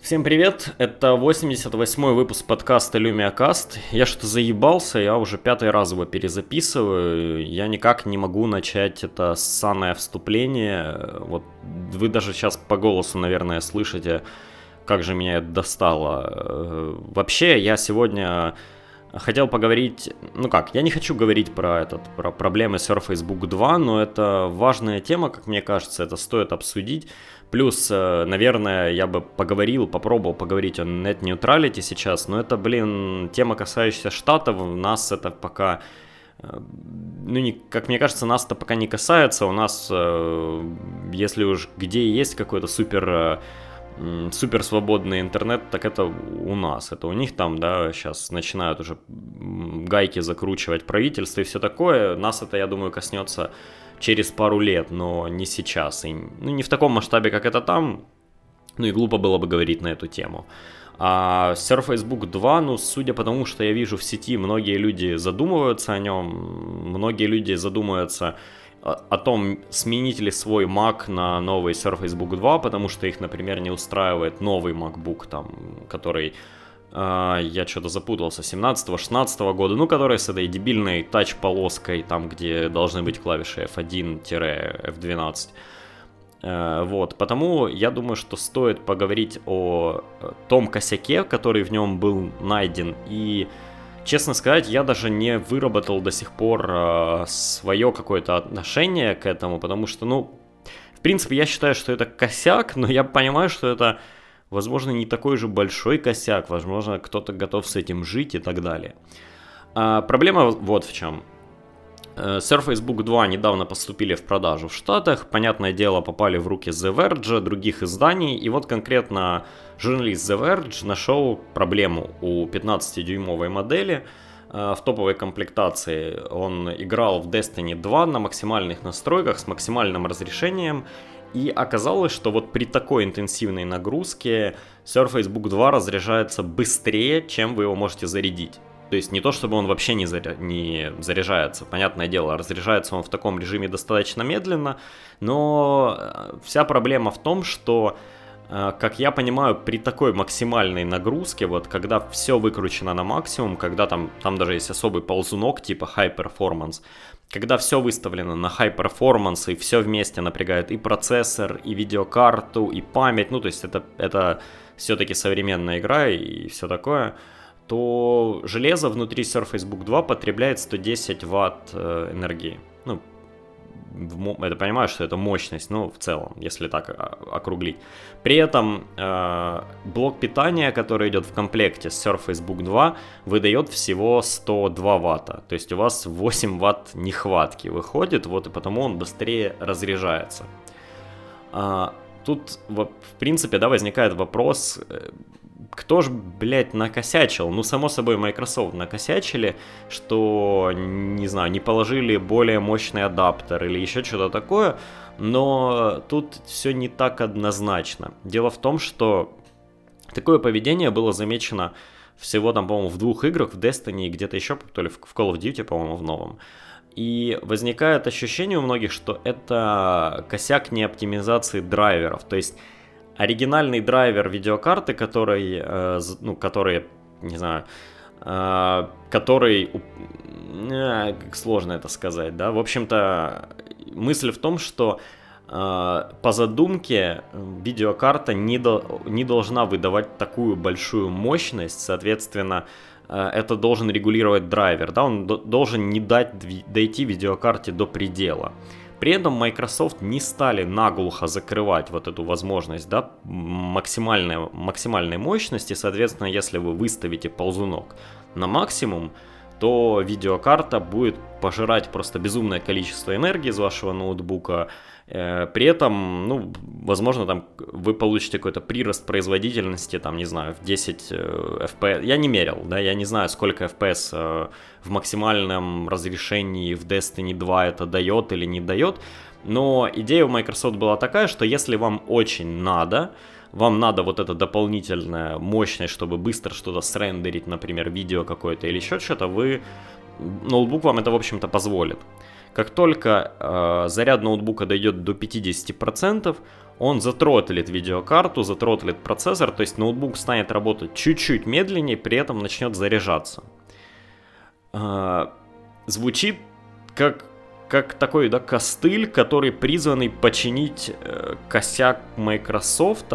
Всем привет, это 88-й выпуск подкаста LumiaCast. Я что-то заебался, я уже пятый раз его перезаписываю. Я никак не могу начать это ссаное вступление. Вот вы даже сейчас по голосу, наверное, слышите, как же меня это достало. Вообще, я сегодня хотел поговорить, ну как, я не хочу говорить про этот, про проблемы Surface Book 2, но это важная тема, как мне кажется, это стоит обсудить. Плюс, э, наверное, я бы поговорил, попробовал поговорить о net neutrality сейчас, но это, блин, тема, касающаяся штатов, у нас это пока э, ну, не, как мне кажется, нас это пока не касается. У нас, э, если уж где есть какой-то супер, супер свободный интернет, так это у нас. Это у них там, да, сейчас начинают уже гайки закручивать правительство и все такое. Нас это, я думаю, коснется через пару лет, но не сейчас. И, ну, не в таком масштабе, как это там. Ну и глупо было бы говорить на эту тему. А Surface Book 2, ну, судя по тому, что я вижу в сети, многие люди задумываются о нем, многие люди задумываются о том, сменить ли свой Mac на новый Surface Book 2, потому что их, например, не устраивает новый MacBook, там, который а, я что-то запутался, 17-16 года, ну, который с этой дебильной тач-полоской, там, где должны быть клавиши F1-F12. Э, вот, потому я думаю, что стоит поговорить о э, том косяке, который в нем был найден, и, честно сказать, я даже не выработал до сих пор э, свое какое-то отношение к этому, потому что, ну, в принципе, я считаю, что это косяк, но я понимаю, что это возможно, не такой же большой косяк, возможно, кто-то готов с этим жить и так далее. А, проблема вот в чем. Э, Surface Book 2 недавно поступили в продажу в Штатах, понятное дело, попали в руки The Verge, других изданий, и вот конкретно журналист The Verge нашел проблему у 15-дюймовой модели э, в топовой комплектации. Он играл в Destiny 2 на максимальных настройках с максимальным разрешением, и оказалось, что вот при такой интенсивной нагрузке Surface Book 2 разряжается быстрее, чем вы его можете зарядить. То есть не то, чтобы он вообще не, заря... не заряжается, понятное дело, разряжается он в таком режиме достаточно медленно, но э, вся проблема в том, что, э, как я понимаю, при такой максимальной нагрузке, вот когда все выкручено на максимум, когда там, там даже есть особый ползунок типа High Performance, когда все выставлено на high performance и все вместе напрягает и процессор, и видеокарту, и память, ну то есть это, это все-таки современная игра и все такое, то железо внутри Surface Book 2 потребляет 110 ватт э, энергии. Ну, это понимаю, что это мощность, ну, в целом, если так а, округлить. При этом э, блок питания, который идет в комплекте с Surface Book 2, выдает всего 102 ватта. То есть у вас 8 ватт нехватки выходит, вот и потому он быстрее разряжается. А, тут, в принципе, да, возникает вопрос, э, кто ж, блядь, накосячил? Ну, само собой, Microsoft накосячили, что, не знаю, не положили более мощный адаптер или еще что-то такое, но тут все не так однозначно. Дело в том, что такое поведение было замечено всего там, по-моему, в двух играх, в Destiny и где-то еще, то ли в Call of Duty, по-моему, в новом. И возникает ощущение у многих, что это косяк не оптимизации драйверов. То есть оригинальный драйвер видеокарты, который, э, ну, который, не знаю, э, который, э, как сложно это сказать, да, в общем-то, мысль в том, что э, по задумке видеокарта не, до, не должна выдавать такую большую мощность, соответственно, э, это должен регулировать драйвер, да, он должен не дать дойти видеокарте до предела. При этом Microsoft не стали наглухо закрывать вот эту возможность да, максимальной, максимальной мощности. Соответственно, если вы выставите ползунок на максимум, то видеокарта будет пожирать просто безумное количество энергии из вашего ноутбука, при этом, ну, возможно, там вы получите какой-то прирост производительности, там, не знаю, в 10 FPS. Э, я не мерил, да, я не знаю, сколько FPS э, в максимальном разрешении в Destiny 2 это дает или не дает. Но идея у Microsoft была такая, что если вам очень надо, вам надо вот эта дополнительная мощность, чтобы быстро что-то срендерить, например, видео какое-то или еще что-то, вы ноутбук вам это, в общем-то, позволит. Как только э, заряд ноутбука дойдет до 50%, он затротлит видеокарту, затротлит процессор, то есть ноутбук станет работать чуть-чуть медленнее, при этом начнет заряжаться. Э, звучит как, как такой да, костыль, который призванный починить э, косяк Microsoft,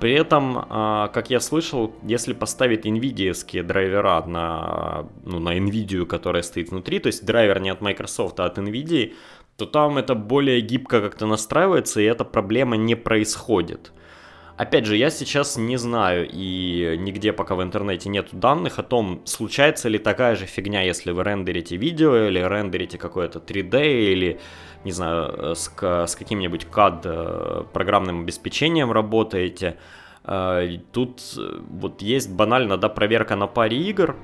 при этом, а, как я слышал, если поставить NVIDIA драйвера на, ну, на NVIDIA, которая стоит внутри, то есть драйвер не от Microsoft, а от NVIDIA, то там это более гибко как-то настраивается, и эта проблема не происходит. Опять же, я сейчас не знаю, и нигде пока в интернете нет данных о том, случается ли такая же фигня, если вы рендерите видео, или рендерите какое-то 3D, или не знаю, э, с, с каким-нибудь CAD э, программным обеспечением работаете. Э, тут вот есть банально, да, проверка на паре игр.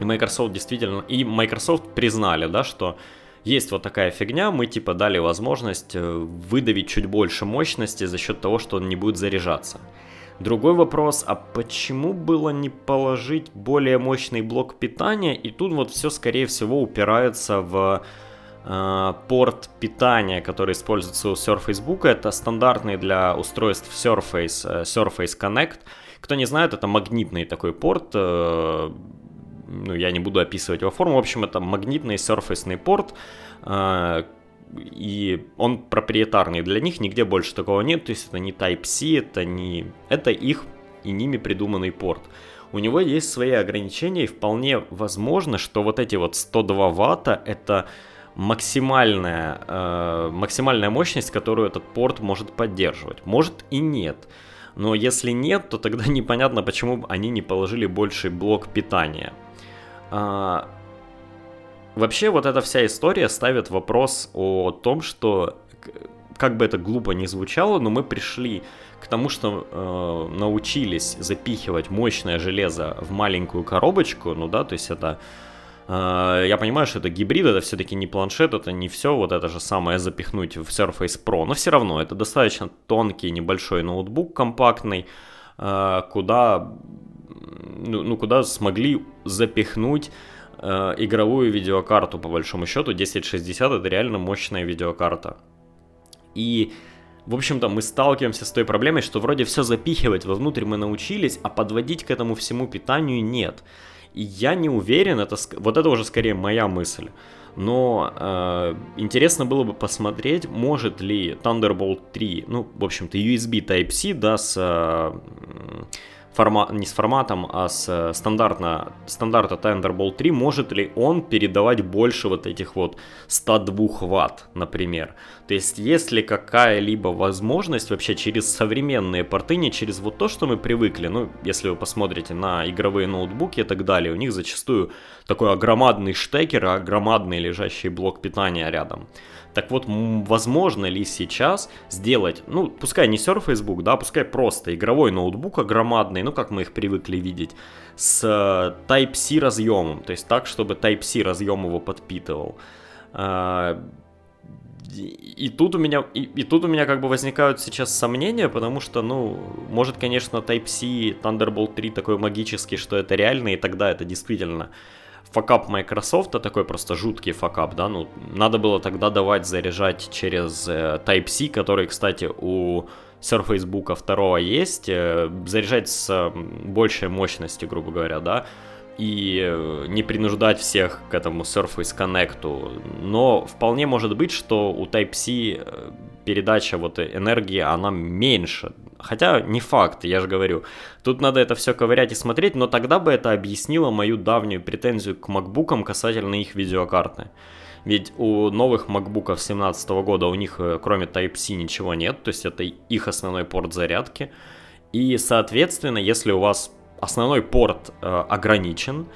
И Microsoft действительно, и Microsoft признали, да, что есть вот такая фигня, мы типа дали возможность выдавить чуть больше мощности за счет того, что он не будет заряжаться. Другой вопрос, а почему было не положить более мощный блок питания? И тут вот все, скорее всего, упирается в порт питания, который используется у Surface Book, это стандартный для устройств Surface, э, Surface Connect. Кто не знает, это магнитный такой порт, э, ну, я не буду описывать его форму, в общем, это магнитный Surface порт, и он проприетарный для них, нигде больше такого нет, то есть это не Type-C, это не... Это их и ними придуманный порт. У него есть свои ограничения, и вполне возможно, что вот эти вот 102 ватта, это максимальная, э, максимальная мощность, которую этот порт может поддерживать. Может и нет. Но если нет, то тогда непонятно, почему они не положили больший блок питания. А, вообще вот эта вся история ставит вопрос о том, что как бы это глупо не звучало, но мы пришли к тому, что э, научились запихивать мощное железо в маленькую коробочку, ну да, то есть это я понимаю, что это гибрид, это все-таки не планшет, это не все вот это же самое запихнуть в Surface Pro, но все равно это достаточно тонкий небольшой ноутбук компактный, а, куда, ну, ну, куда смогли запихнуть а, игровую видеокарту по большому счету 1060 это реально мощная видеокарта. И в общем-то, мы сталкиваемся с той проблемой, что вроде все запихивать вовнутрь мы научились, а подводить к этому всему питанию нет. И я не уверен, это, вот это уже скорее моя мысль. Но э, интересно было бы посмотреть, может ли Thunderbolt 3, ну, в общем-то, USB Type-C, да, с э, формат, не с форматом, а с э, стандартно, стандарта Thunderbolt 3, может ли он передавать больше вот этих вот 102 ватт, например. То есть есть ли какая-либо возможность вообще через современные порты, не через вот то, что мы привыкли, ну, если вы посмотрите на игровые ноутбуки и так далее, у них зачастую такой огромадный штекер, огромадный лежащий блок питания рядом. Так вот, возможно ли сейчас сделать, ну, пускай не Surface да, пускай просто игровой ноутбук огромадный, ну, как мы их привыкли видеть, с э, Type-C разъемом, то есть так, чтобы Type-C разъем его подпитывал. А, и тут у меня, и, и тут у меня как бы возникают сейчас сомнения, потому что, ну, может, конечно, Type-C Thunderbolt 3 такой магический, что это реально, и тогда это действительно факап Microsoft, такой просто жуткий факап, да, ну, надо было тогда давать заряжать через э, Type-C, который, кстати, у Surface Book 2 есть, э, заряжать с большей мощностью, грубо говоря, да, и э, не принуждать всех к этому Surface Connect. Но вполне может быть, что у Type-C э, передача вот энергии, она меньше. Хотя не факт, я же говорю. Тут надо это все ковырять и смотреть, но тогда бы это объяснило мою давнюю претензию к макбукам касательно их видеокарты. Ведь у новых макбуков 2017 года у них э, кроме Type-C ничего нет, то есть это их основной порт зарядки. И, соответственно, если у вас основной порт э, ограничен,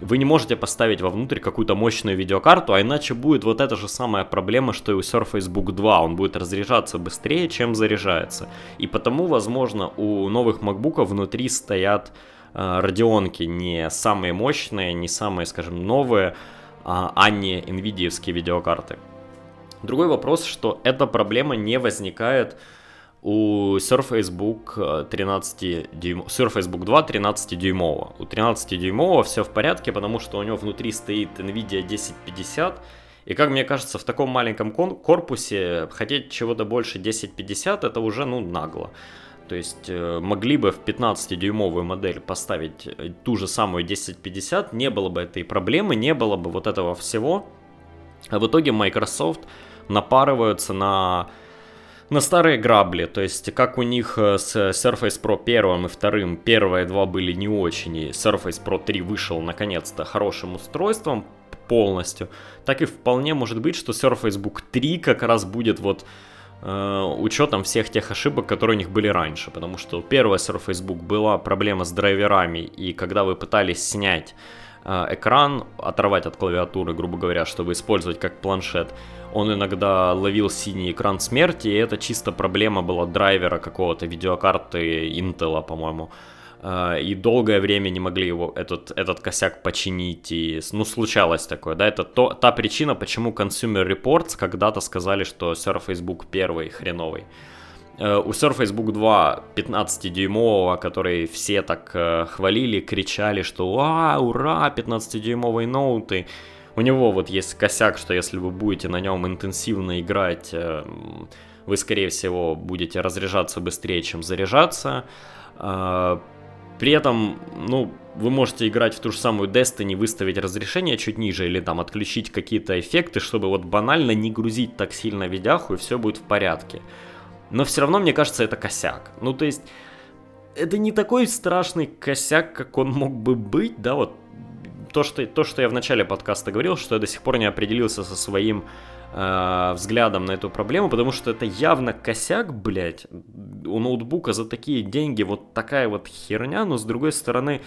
вы не можете поставить вовнутрь какую-то мощную видеокарту, а иначе будет вот эта же самая проблема, что и у Surface Book 2. Он будет разряжаться быстрее, чем заряжается. И потому, возможно, у новых MacBook внутри стоят э, радионки не самые мощные, не самые, скажем, новые, а, а не NVIDIA видеокарты. Другой вопрос, что эта проблема не возникает у Surface Book 13 дюйм... Surface Book 2 13 дюймового. У 13 дюймового все в порядке, потому что у него внутри стоит NVIDIA 1050, И как мне кажется, в таком маленьком корпусе хотеть чего-то больше 1050 это уже ну нагло. То есть э, могли бы в 15-дюймовую модель поставить э, ту же самую 1050, не было бы этой проблемы, не было бы вот этого всего. А в итоге Microsoft напарываются на, на старые грабли. То есть как у них э, с Surface Pro первым и вторым, первые два были не очень, и Surface Pro 3 вышел наконец-то хорошим устройством полностью, так и вполне может быть, что Surface Book 3 как раз будет вот Э, учетом всех тех ошибок, которые у них были раньше. Потому что первая Surface Book была проблема с драйверами, и когда вы пытались снять э, экран, оторвать от клавиатуры, грубо говоря, чтобы использовать как планшет, он иногда ловил синий экран смерти, и это чисто проблема была драйвера какого-то видеокарты Intel, по-моему. А, и долгое время не могли его, этот, этот косяк починить, и, ну, случалось такое, да, это то, та причина, почему Consumer Reports когда-то сказали, что Surface Book первый хреновый. Э, у Surface Book 2 15-дюймового, который все так э, хвалили, кричали, что «А, ура, 15-дюймовые ноуты!» У него вот есть косяк, что если вы будете на нем интенсивно играть, э, вы, скорее всего, будете разряжаться быстрее, чем заряжаться. При этом, ну, вы можете играть в ту же самую Destiny, выставить разрешение чуть ниже или там отключить какие-то эффекты, чтобы вот банально не грузить так сильно видяху и все будет в порядке. Но все равно, мне кажется, это косяк. Ну, то есть, это не такой страшный косяк, как он мог бы быть, да, вот то, что, то, что я в начале подкаста говорил, что я до сих пор не определился со своим э, взглядом на эту проблему, потому что это явно косяк, блядь, у ноутбука за такие деньги вот такая вот херня, но с другой стороны,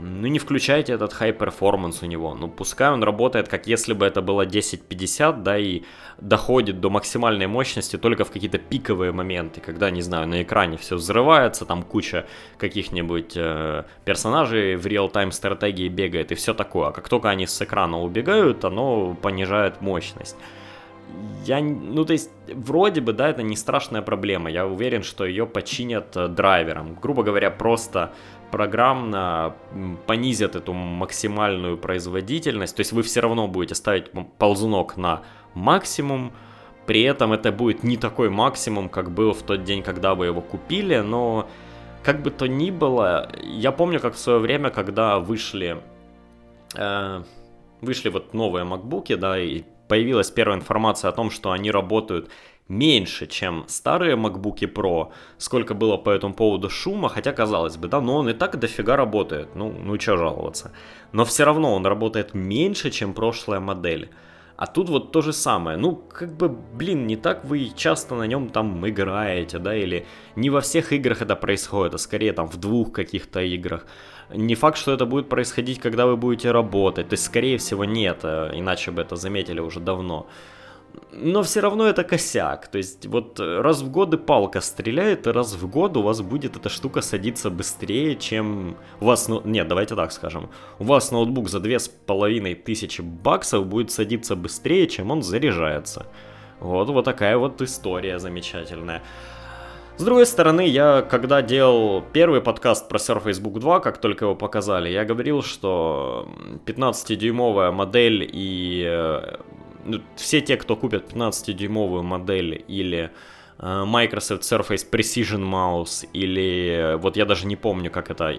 ну не включайте этот high performance у него, ну пускай он работает как если бы это было 1050, да, и доходит до максимальной мощности только в какие-то пиковые моменты, когда, не знаю, на экране все взрывается, там куча каких-нибудь э, персонажей в реал-тайм стратегии бегает и все такое, а как только они с экрана убегают, оно понижает мощность я, ну, то есть, вроде бы, да, это не страшная проблема. Я уверен, что ее починят э, драйвером. Грубо говоря, просто программно понизят эту максимальную производительность. То есть вы все равно будете ставить ползунок на максимум. При этом это будет не такой максимум, как был в тот день, когда вы его купили, но как бы то ни было, я помню, как в свое время, когда вышли, э, вышли вот новые макбуки, да, и появилась первая информация о том, что они работают меньше, чем старые MacBook Pro, сколько было по этому поводу шума, хотя казалось бы, да, но он и так дофига работает, ну, ну что жаловаться. Но все равно он работает меньше, чем прошлая модель. А тут вот то же самое. Ну, как бы, блин, не так вы часто на нем там играете, да, или не во всех играх это происходит, а скорее там в двух каких-то играх. Не факт, что это будет происходить, когда вы будете работать. То есть, скорее всего, нет, э, иначе бы это заметили уже давно. Но все равно это косяк. То есть, вот раз в год и палка стреляет, и раз в год у вас будет эта штука садиться быстрее, чем у вас... Ну, нет, давайте так скажем. У вас ноутбук за две с половиной тысячи баксов будет садиться быстрее, чем он заряжается. Вот, вот такая вот история замечательная. С другой стороны, я когда делал первый подкаст про Surface Book 2, как только его показали, я говорил, что 15-дюймовая модель и э, все те, кто купят 15-дюймовую модель или э, Microsoft Surface Precision Mouse или вот я даже не помню, как это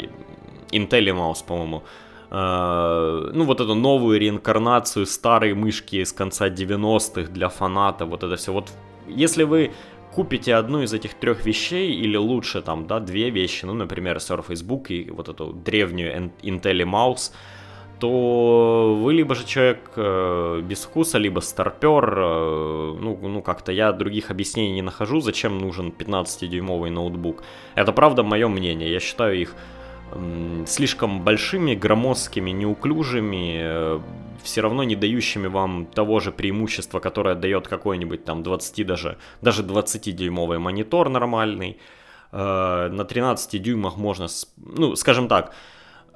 Intel Mouse, по-моему, Uh, ну, вот эту новую реинкарнацию старой мышки с конца 90-х для фаната, вот это все. Вот если вы купите одну из этих трех вещей, или лучше там, да, две вещи, ну, например, Surface Book и вот эту древнюю Intel Mouse, то вы либо же человек э, без вкуса, либо старпер, э, ну, ну как-то я других объяснений не нахожу, зачем нужен 15-дюймовый ноутбук. Это правда мое мнение, я считаю их э, слишком большими, громоздкими, неуклюжими, э, все равно не дающими вам того же преимущества, которое дает какой-нибудь там 20 даже, даже 20-дюймовый монитор нормальный. Э, на 13 дюймах можно, ну, скажем так,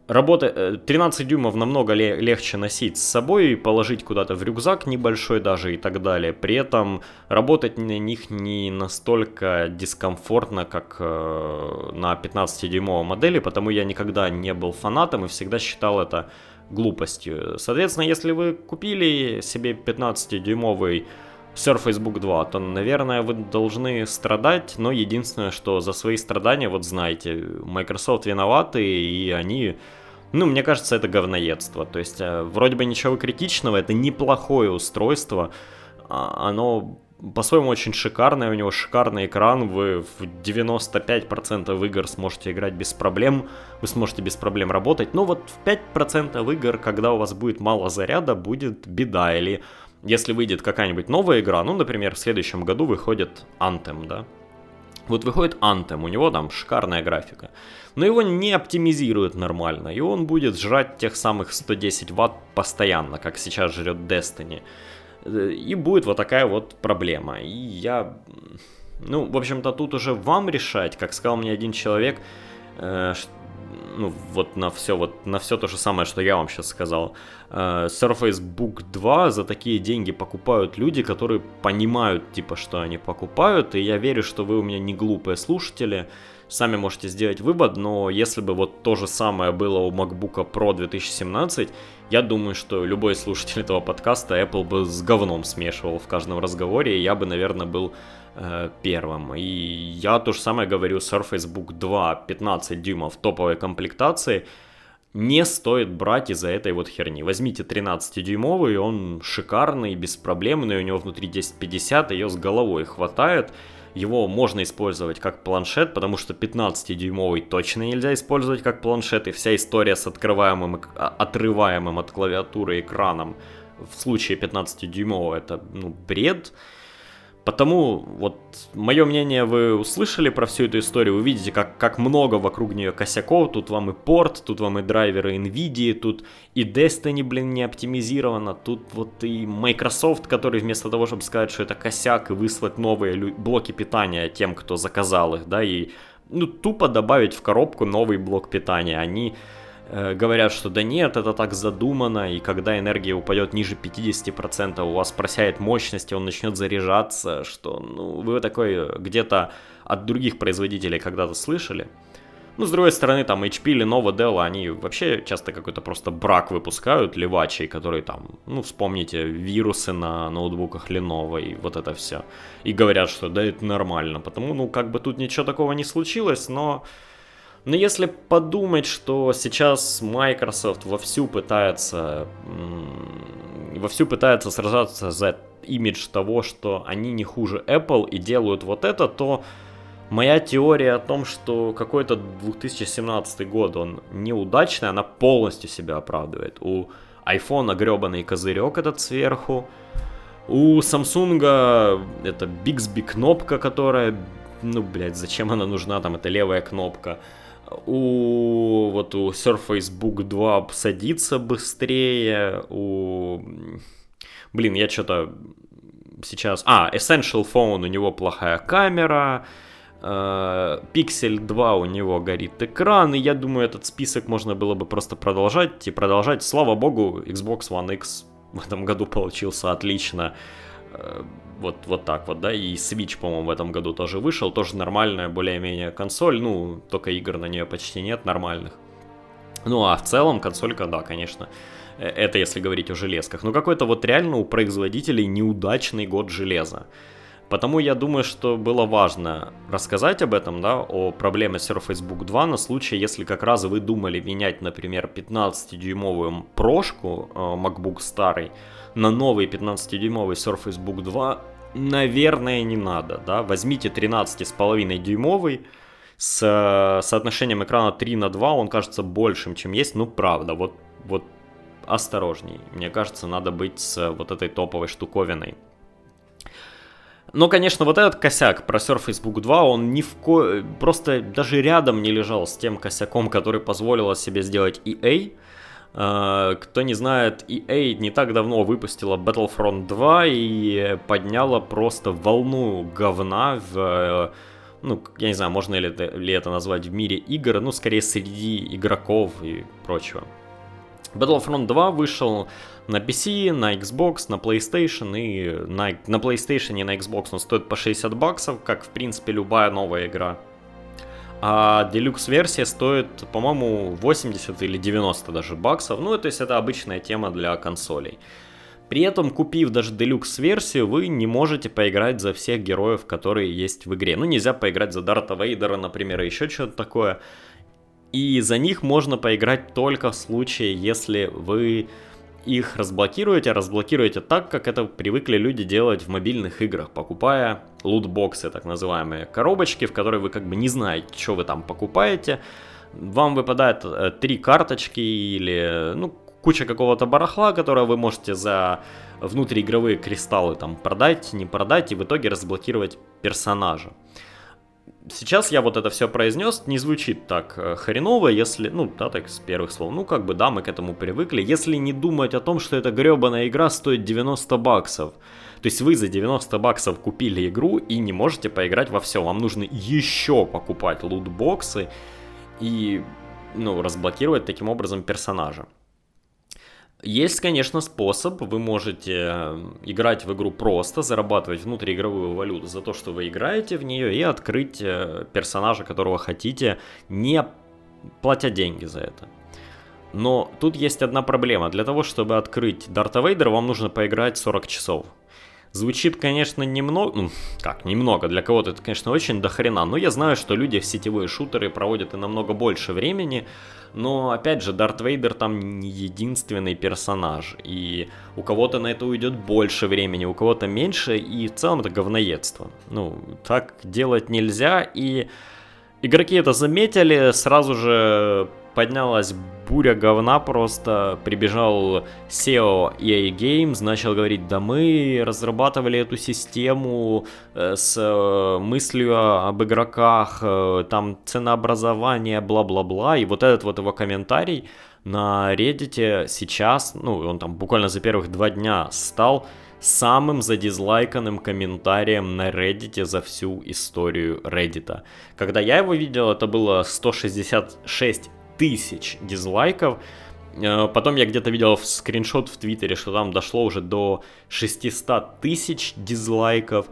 Работа 13 э, дюймов намного легче носить с собой, положить куда-то в рюкзак небольшой даже и так далее. При этом работать на них не настолько дискомфортно, как э, на 15-дюймовой модели, потому я никогда не был фанатом и всегда считал это глупостью. Соответственно, если вы купили себе 15-дюймовый Surface Book 2, то, наверное, вы должны страдать, но единственное, что за свои страдания, вот знаете, Microsoft виноваты, и они ну, мне кажется, это говноедство. То есть, э, вроде бы ничего критичного, это неплохое устройство. А, оно по-своему очень шикарное, у него шикарный экран, вы в 95% игр сможете играть без проблем, вы сможете без проблем работать, но вот в 5% игр, когда у вас будет мало заряда, будет беда, или если выйдет какая-нибудь новая игра, ну, например, в следующем году выходит Anthem, да, вот выходит Anthem, у него там шикарная графика. Но его не оптимизируют нормально, и он будет жрать тех самых 110 ватт постоянно, как сейчас жрет Destiny. И будет вот такая вот проблема. И я... Ну, в общем-то, тут уже вам решать, как сказал мне один человек, э, ну, вот на все, вот на все то же самое, что я вам сейчас сказал. Э, Surface Book 2 за такие деньги покупают люди, которые понимают, типа, что они покупают, и я верю, что вы у меня не глупые слушатели, сами можете сделать вывод, но если бы вот то же самое было у MacBook Pro 2017, я думаю, что любой слушатель этого подкаста Apple бы с говном смешивал в каждом разговоре, и я бы, наверное, был первым. И я то же самое говорю, Surface Book 2 15 дюймов топовой комплектации не стоит брать из-за этой вот херни. Возьмите 13-дюймовый, он шикарный, беспроблемный, у него внутри 1050, ее с головой хватает. Его можно использовать как планшет, потому что 15-дюймовый точно нельзя использовать как планшет, и вся история с открываемым, а, отрываемым от клавиатуры экраном в случае 15-дюймового это ну, бред. Потому вот мое мнение вы услышали про всю эту историю, вы видите, как, как много вокруг нее косяков, тут вам и порт, тут вам и драйверы NVIDIA, тут и Destiny, блин, не оптимизировано, тут вот и Microsoft, который вместо того, чтобы сказать, что это косяк и выслать новые блоки питания тем, кто заказал их, да, и ну, тупо добавить в коробку новый блок питания, они Э, говорят, что да нет, это так задумано, и когда энергия упадет ниже 50%, у вас просяет мощность, и он начнет заряжаться, что, ну, вы такой где-то от других производителей когда-то слышали. Ну, с другой стороны, там HP, Lenovo, Dell, они вообще часто какой-то просто брак выпускают, левачий, который там, ну, вспомните, вирусы на ноутбуках Lenovo и вот это все. И говорят, что да, это нормально, потому, ну, как бы тут ничего такого не случилось, но но если подумать, что сейчас Microsoft вовсю пытается, вовсю пытается сражаться за имидж того, что они не хуже Apple и делают вот это, то моя теория о том, что какой-то 2017 год он неудачный, она полностью себя оправдывает. У iPhone гребаный козырек этот сверху, у Samsung это Bixby кнопка, которая, ну, блядь, зачем она нужна, там, это левая кнопка у вот у Surface Book 2 садится быстрее, у... Блин, я что-то сейчас... А, Essential Phone, у него плохая камера, э, Pixel 2 у него горит экран, и я думаю, этот список можно было бы просто продолжать и продолжать. Слава богу, Xbox One X в этом году получился отлично. Вот, вот так вот, да, и Switch, по-моему, в этом году тоже вышел, тоже нормальная более-менее консоль, ну, только игр на нее почти нет нормальных. Ну, а в целом консолька, да, конечно, э, это если говорить о железках. Но какой-то вот реально у производителей неудачный год железа. Потому я думаю, что было важно рассказать об этом, да, о проблеме Surface Book 2 на случай, если как раз вы думали менять, например, 15-дюймовую прошку э, MacBook старый, на новый 15-дюймовый Surface Book 2, наверное, не надо, да, возьмите 13,5 дюймовый, с э, соотношением экрана 3 на 2 он кажется большим, чем есть, ну правда, вот, вот осторожней, мне кажется, надо быть с вот этой топовой штуковиной. Но, конечно, вот этот косяк про Surface Book 2, он ни в ко... просто даже рядом не лежал с тем косяком, который позволила себе сделать EA. А, кто не знает, EA не так давно выпустила Battlefront 2 и подняла просто волну говна в ну, я не знаю, можно ли это, ли это назвать в мире игр, ну, скорее среди игроков и прочего. Battlefront 2 вышел на PC, на Xbox, на PlayStation и на, на PlayStation и на Xbox он стоит по 60 баксов, как в принципе любая новая игра. а Deluxe версия стоит, по-моему, 80 или 90 даже баксов. Ну, то есть это обычная тема для консолей. При этом, купив даже Deluxe версию, вы не можете поиграть за всех героев, которые есть в игре. Ну, нельзя поиграть за Дарта Вейдера, например, и еще что-то такое. И за них можно поиграть только в случае, если вы их разблокируете, разблокируете так, как это привыкли люди делать в мобильных играх, покупая лутбоксы, так называемые коробочки, в которые вы как бы не знаете, что вы там покупаете. Вам выпадает э, три карточки или ну, куча какого-то барахла, которое вы можете за внутриигровые кристаллы там продать, не продать и в итоге разблокировать персонажа сейчас я вот это все произнес, не звучит так э, хреново, если, ну, да, так с первых слов, ну, как бы, да, мы к этому привыкли, если не думать о том, что эта гребаная игра стоит 90 баксов. То есть вы за 90 баксов купили игру и не можете поиграть во все, вам нужно еще покупать лутбоксы и, ну, разблокировать таким образом персонажа. Есть, конечно, способ. Вы можете э, играть в игру просто, зарабатывать внутриигровую валюту за то, что вы играете в нее, и открыть э, персонажа, которого хотите, не платя деньги за это. Но тут есть одна проблема. Для того, чтобы открыть Дарта Вейдера, вам нужно поиграть 40 часов. Звучит, конечно, немного, ну, как, немного, для кого-то это, конечно, очень дохрена, но я знаю, что люди в сетевые шутеры проводят и намного больше времени, но, опять же, Дарт Вейдер там не единственный персонаж, и у кого-то на это уйдет больше времени, у кого-то меньше, и в целом это говноедство. Ну, так делать нельзя, и игроки это заметили, сразу же поднялась буря говна просто. Прибежал SEO EA Games, начал говорить, да мы разрабатывали эту систему э, с э, мыслью об игроках, э, там ценообразование, бла-бла-бла. И вот этот вот его комментарий на Reddit сейчас, ну, он там буквально за первых два дня стал самым задизлайканным комментарием на Reddit за всю историю Reddit. Когда я его видел, это было 166 тысяч дизлайков. Э, потом я где-то видел скриншот в Твиттере, что там дошло уже до 600 тысяч дизлайков.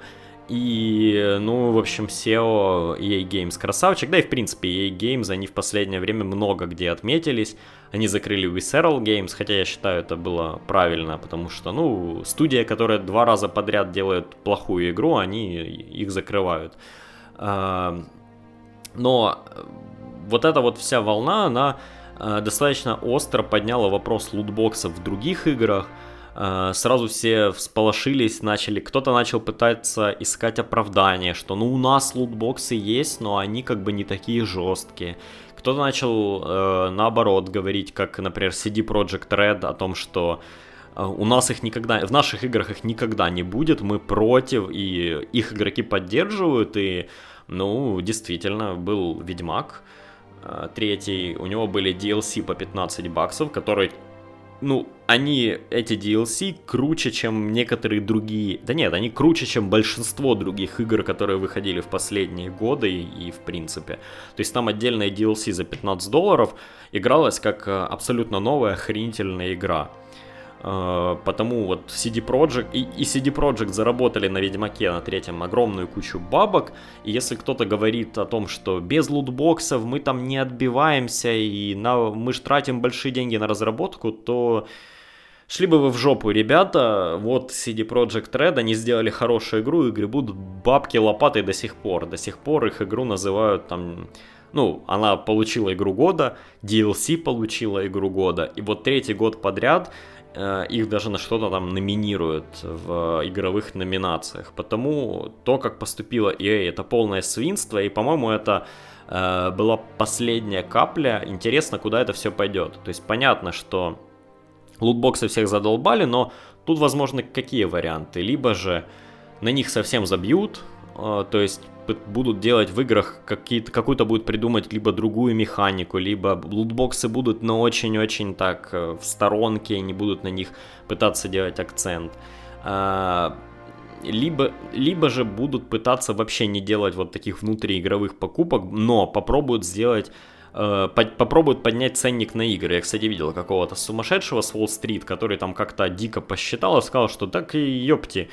И, ну, в общем, SEO EA Games красавчик. Да и, в принципе, EA Games, они в последнее время много где отметились. Они закрыли Visceral Games, хотя я считаю, это было правильно, потому что, ну, студия, которая два раза подряд делает плохую игру, они их закрывают. А, но вот эта вот вся волна, она э, достаточно остро подняла вопрос лутбоксов в других играх. Э, сразу все всполошились, начали, кто-то начал пытаться искать оправдание, что ну у нас лутбоксы есть, но они как бы не такие жесткие. Кто-то начал э, наоборот говорить, как, например, CD Project Red о том, что э, у нас их никогда, в наших играх их никогда не будет, мы против, и их игроки поддерживают, и, ну, действительно, был Ведьмак, третий, у него были DLC по 15 баксов, которые, ну, они, эти DLC, круче, чем некоторые другие, да нет, они круче, чем большинство других игр, которые выходили в последние годы и, и в принципе. То есть там отдельная DLC за 15 долларов игралась как э, абсолютно новая охренительная игра. Uh, потому вот CD Projekt и, и CD Projekt заработали на Ведьмаке на третьем огромную кучу бабок. И если кто-то говорит о том, что без лутбоксов мы там не отбиваемся и на, мы ж тратим большие деньги на разработку, то шли бы вы в жопу, ребята. Вот CD Projekt Red, они сделали хорошую игру и гребут бабки лопатой до сих пор. До сих пор их игру называют там ну, она получила игру года, DLC получила игру года, и вот третий год подряд Э, их даже на что-то там номинируют в игровых номинациях. Потому то, как поступила EA, это полное свинство, и, по-моему, это э, была последняя капля. Интересно, куда это все пойдет. То есть понятно, что лутбоксы всех задолбали, но тут возможны какие варианты. Либо же на них совсем забьют, э, то есть будут делать в играх какие-то, какую-то будут придумать либо другую механику, либо лутбоксы будут, но очень-очень так э, в сторонке, не будут на них пытаться делать акцент. А, либо, либо же будут пытаться вообще не делать вот таких внутриигровых покупок, но попробуют сделать э, попробуют поднять ценник на игры. Я, кстати, видел какого-то сумасшедшего с Street, который там как-то дико посчитал и сказал, что так и ёпти,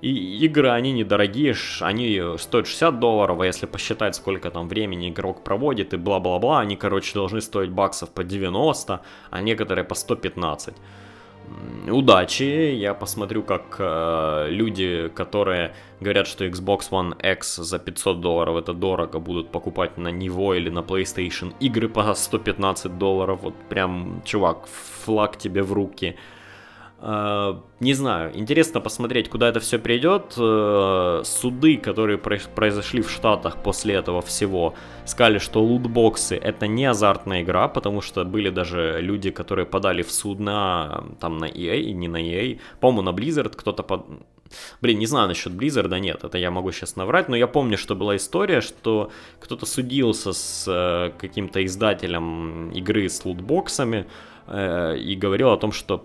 И игры, они недорогие, они стоят 60 долларов, а если посчитать, сколько там времени игрок проводит и бла-бла-бла, они, короче, должны стоить баксов по 90, а некоторые по 115 удачи. Я посмотрю, как э, люди, которые говорят, что Xbox One X за 500 долларов это дорого, будут покупать на него или на PlayStation игры по 115 долларов. Вот прям, чувак, флаг тебе в руки. Э, не знаю, интересно посмотреть, куда это все придет. Э, суды, которые произошли в Штатах после этого всего, сказали, что лутбоксы это не азартная игра, потому что были даже люди, которые подали в суд на, там, на EA, не на EA, по-моему, на Blizzard кто-то под... Блин, не знаю насчет Blizzard, нет, это я могу сейчас наврать, но я помню, что была история, что кто-то судился с э, каким-то издателем игры с лутбоксами, Э, и говорил о том, что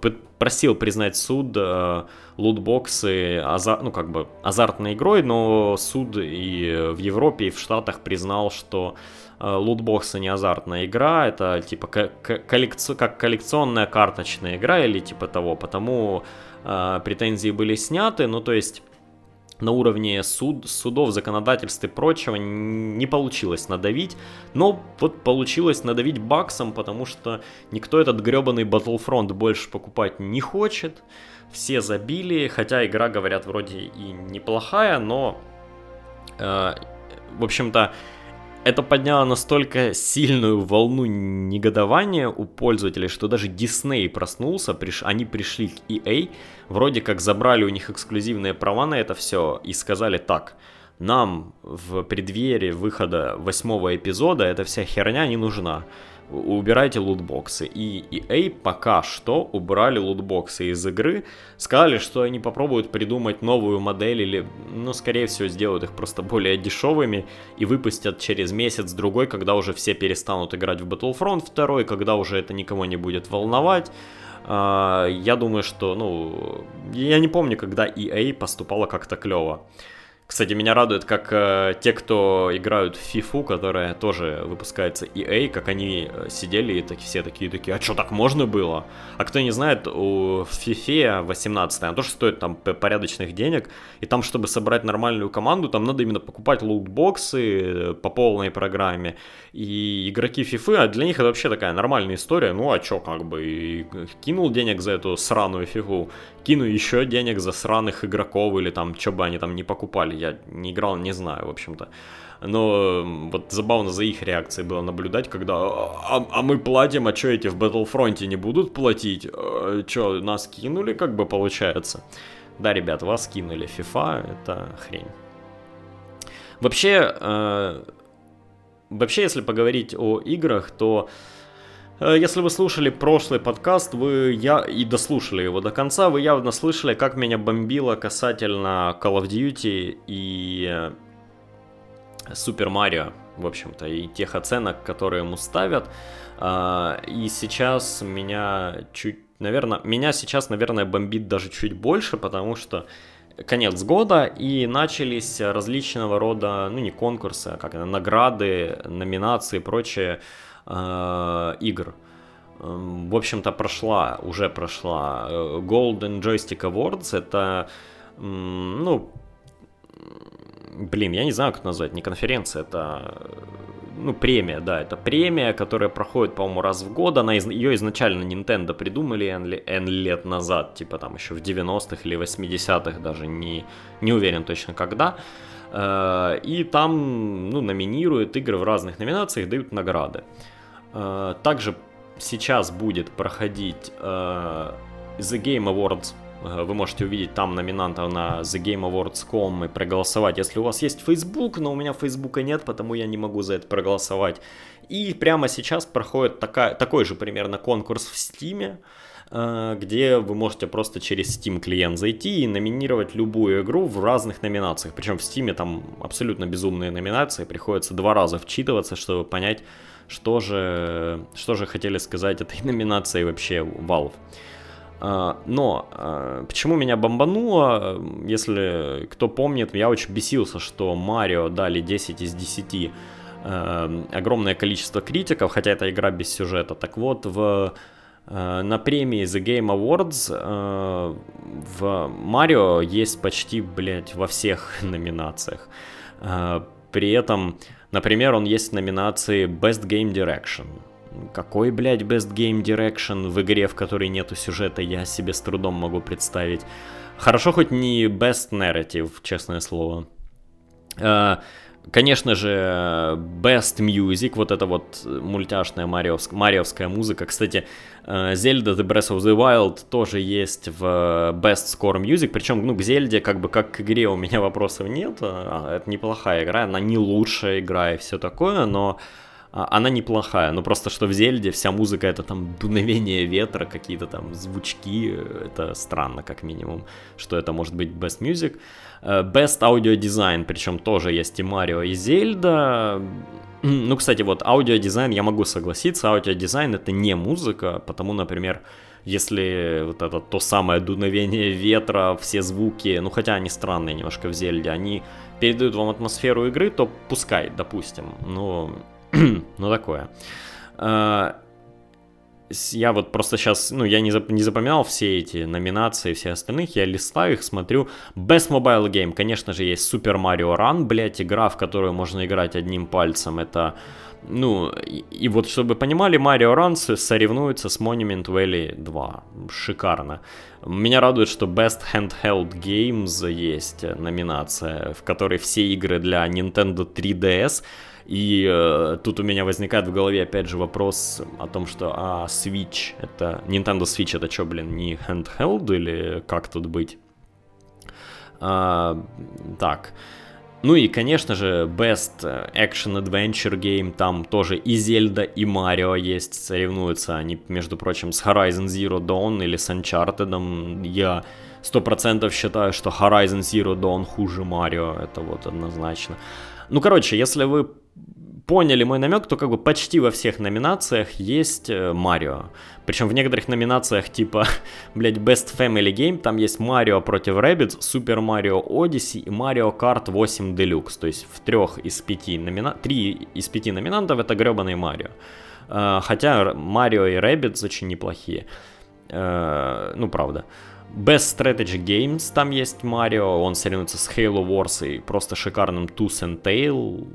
просил признать суд э, лутбоксы азар, ну, как бы азартной игрой, но суд и в Европе, и в Штатах признал, что э, лутбоксы не азартная игра, это типа коллекци... как коллекционная карточная игра или типа того, потому претензии были сняты, ну то есть на уровне суд, судов, законодательств и прочего не получилось надавить. Но вот получилось надавить баксом, потому что никто этот гребаный Battlefront больше покупать не хочет. Все забили, хотя игра, говорят, вроде и неплохая, но, э, в общем-то, это подняло настолько сильную волну негодования у пользователей, что даже Disney проснулся, приш... они пришли к EA, вроде как забрали у них эксклюзивные права на это все и сказали так, нам в преддверии выхода восьмого эпизода эта вся херня не нужна убирайте лутбоксы. И EA пока что убрали лутбоксы из игры, сказали, что они попробуют придумать новую модель или, ну, скорее всего, сделают их просто более дешевыми и выпустят через месяц-другой, когда уже все перестанут играть в Battlefront 2, когда уже это никого не будет волновать. А, я думаю, что, ну, я не помню, когда EA поступала как-то клево. Кстати, меня радует, как э, те, кто играют в FIFA, которая тоже выпускается EA, как они э, сидели и так, все такие, такие, а что, так можно было? А кто не знает, у FIFA 18, она тоже стоит там порядочных денег, и там, чтобы собрать нормальную команду, там надо именно покупать лутбоксы э, по полной программе, и игроки FIFA, а для них это вообще такая нормальная история, ну а чё, как бы, и кинул денег за эту сраную FIFA, кину еще денег за сраных игроков, или там, что бы они там не покупали, я не играл, не знаю, в общем-то. Но вот забавно за их реакцией было наблюдать, когда а, а мы платим, а что эти в Battlefront не будут платить? А, что, нас кинули, как бы получается? Да, ребят, вас кинули. FIFA это хрень. Вообще, э, вообще, если поговорить о играх, то Э, если вы слушали прошлый подкаст, вы я и дослушали его до конца, вы явно слышали, как меня бомбило касательно Call of Duty и э, Super Mario, в общем-то, и тех оценок, которые ему ставят. Э, и сейчас меня чуть, наверное, меня сейчас, наверное, бомбит даже чуть больше, потому что конец года, и начались различного рода, ну не конкурсы, а как это, награды, номинации и прочее э, игр. Эм, в общем-то, прошла, уже прошла э, Golden Joystick Awards. Это, ну, блин, я не знаю, как назвать, не конференция, это, ну, премия, да, это премия, которая проходит, по-моему, раз в год. Она, ее изначально Nintendo придумали N лет назад, типа там еще в 90-х или 80-х, даже не, не уверен точно когда. Э, и там, ну, номинируют игры в разных номинациях, дают награды. Также сейчас будет проходить э, The Game Awards. Э, вы можете увидеть там номинантов на TheGameAwards.com и проголосовать, если у вас есть Facebook, но у меня Фейсбука нет, потому я не могу за это проголосовать. И прямо сейчас проходит такая, такой же примерно конкурс в Steam, где вы можете просто через Steam клиент зайти и номинировать любую игру в разных номинациях. Причем в Steam там абсолютно безумные номинации, приходится два раза вчитываться, чтобы понять, что же, что же хотели сказать этой номинацией вообще Valve. А, но а, почему меня бомбануло, если кто помнит, я очень бесился, что Марио дали 10 из 10 а, огромное количество критиков, хотя это игра без сюжета. Так вот, в На премии The Game Awards в Марио есть почти, блядь, во всех номинациях. При этом, например, он есть в номинации Best Game Direction. Какой, блядь, Best Game Direction в игре, в которой нету сюжета, я себе с трудом могу представить. Хорошо хоть не Best Narrative, честное слово. Конечно же, Best Music, вот это вот мультяшная мариовская, мариовская музыка. Кстати, Zelda The Breath of the Wild тоже есть в Best Score Music, причем, ну, к Зельде, как бы, как к игре у меня вопросов нет, а, это неплохая игра, она не лучшая игра и все такое, но она неплохая, но просто что в Зельде вся музыка это там дуновение ветра, какие-то там звучки, это странно как минимум, что это может быть Best Music. Э, Best Audio Design, причем тоже есть и Марио, и Зельда. Ну, кстати, вот аудиодизайн, я могу согласиться, аудиодизайн это не музыка, потому, например, если вот это то самое дуновение ветра, все звуки, ну хотя они странные немножко в Зельде, они передают вам атмосферу игры, то пускай, допустим, но ну, такое. А, я вот просто сейчас, ну, я не, не запоминал все эти номинации, все остальных, я листаю их, смотрю. Best Mobile Game, конечно же, есть Super Mario Run, блять, игра, в которую можно играть одним пальцем, это, ну, и, и вот, чтобы понимали, Mario Run соревнуется с Monument Valley 2, шикарно. Меня радует, что Best Handheld Games есть номинация, в которой все игры для Nintendo 3DS, и э, тут у меня возникает в голове опять же вопрос о том, что а Switch это Nintendo Switch это что, блин, не handheld или как тут быть? А, так. Ну и, конечно же, Best Action Adventure Game, там тоже и Зельда, и Марио есть, соревнуются они, между прочим, с Horizon Zero Dawn или с Uncharted. Я сто процентов считаю, что Horizon Zero Dawn хуже Марио, это вот однозначно. Ну, короче, если вы поняли мой намек, то как бы почти во всех номинациях есть э, Марио. Причем в некоторых номинациях типа, блять, Best Family Game, там есть Марио против Rabbids, Super Mario Odyssey и Mario Kart 8 Deluxe. То есть в трех из пяти номина... три из пяти номинантов это гребаный Марио. Э, хотя Марио и Rabbids очень неплохие. Э, ну, правда. Best Strategy Games, там есть Марио, он соревнуется с Halo Wars и просто шикарным Tooth and Tail,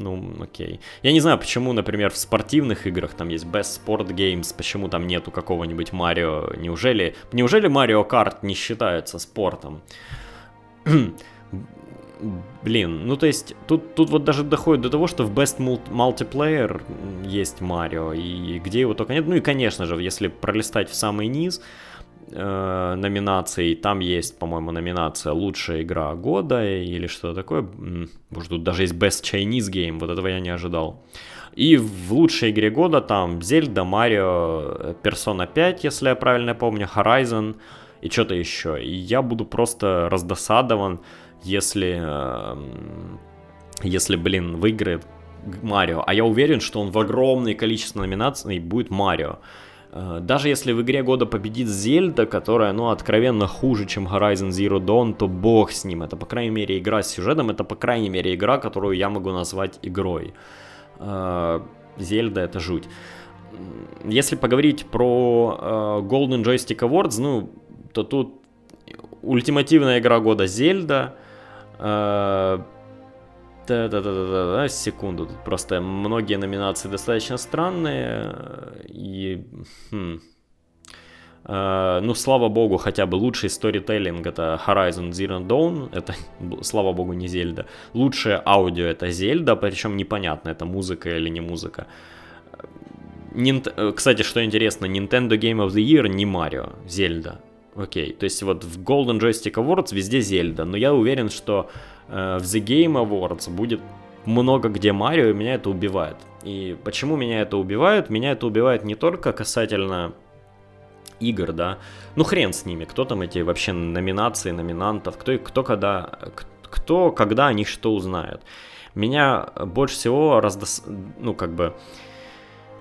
ну, окей. Я не знаю, почему, например, в спортивных играх там есть Best Sport Games, почему там нету какого-нибудь Марио, неужели, неужели Марио Карт не считается спортом? Блин, ну то есть тут, тут вот даже доходит до того, что в Best Multiplayer есть Марио, и где его только нет. Ну и конечно же, если пролистать в самый низ, э, номинаций. Там есть, по-моему, номинация «Лучшая игра года» или что-то такое. Может, тут даже есть «Best Chinese Game», вот этого я не ожидал. И в лучшей игре года там Зельда, Марио, Persona 5, если я правильно помню, Horizon и что-то еще. И я буду просто раздосадован, если, э, если блин, выиграет Марио. А я уверен, что он в огромное количество номинаций будет Марио. Э, даже если в игре года победит Зельда, которая, ну, откровенно хуже, чем Horizon Zero Dawn, то бог с ним. Это, по крайней мере, игра с сюжетом, это, по крайней мере, игра, которую я могу назвать игрой. Э, Зельда — это жуть. Если поговорить про э, Golden Joystick Awards, ну, то тут ультимативная игра года Зельда, да-да-да-да-да, секунду. Тут просто многие номинации достаточно странные. И... Хм. Uh, ну, слава богу, хотя бы лучший сторителлинг это Horizon Zero Dawn, это, слава богу, не Зельда. Лучшее аудио это Зельда, причем непонятно, это музыка или не музыка. Нинт... Кстати, что интересно, Nintendo Game of the Year не Марио, Зельда. Окей, то есть вот в Golden Joystick Awards везде Зельда, но я уверен, что Э, в The Game Awards будет много где Марио, и меня это убивает. И почему меня это убивает? Меня это убивает не только касательно игр, да. Ну хрен с ними, кто там эти вообще номинации, номинантов, кто, кто когда, кто когда о них что узнает. Меня больше всего раздос... ну как бы...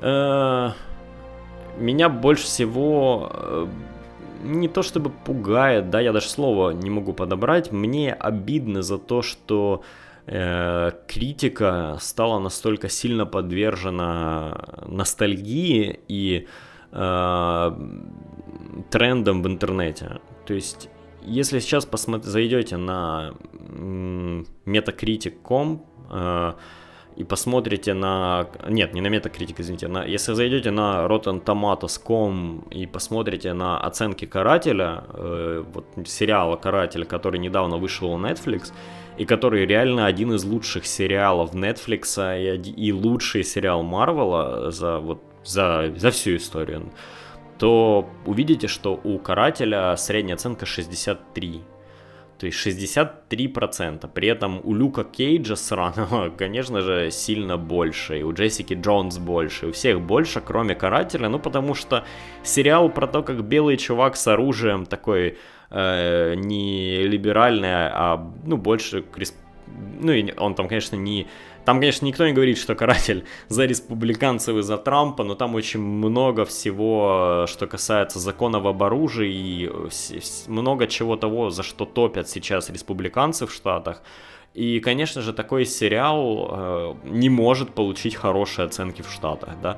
Э, меня больше всего э, не то чтобы пугает, да, я даже слова не могу подобрать, мне обидно за то, что э, критика стала настолько сильно подвержена ностальгии и э, трендом в интернете. То есть, если сейчас посмотри, зайдете на metacritic.com, э, и посмотрите на... Нет, не на Metacritic, извините. На... Если зайдете на Rotten Tomatoes.com и посмотрите на оценки «Карателя», э, вот сериала «Каратель», который недавно вышел на Netflix, и который реально один из лучших сериалов Netflix и, и лучший сериал Марвела за, вот, за, за всю историю, то увидите, что у «Карателя» средняя оценка 63 то есть 63%. При этом у Люка Кейджа сраного, конечно же, сильно больше. И у Джессики Джонс больше. У всех больше, кроме Карателя. Ну, потому что сериал про то, как белый чувак с оружием такой э, не либеральный, а ну, больше... Ну, и он там, конечно, не там, конечно, никто не говорит, что каратель за республиканцев и за Трампа, но там очень много всего, что касается законов об оружии и много чего того, за что топят сейчас республиканцы в Штатах. И, конечно же, такой сериал э, не может получить хорошие оценки в Штатах, да.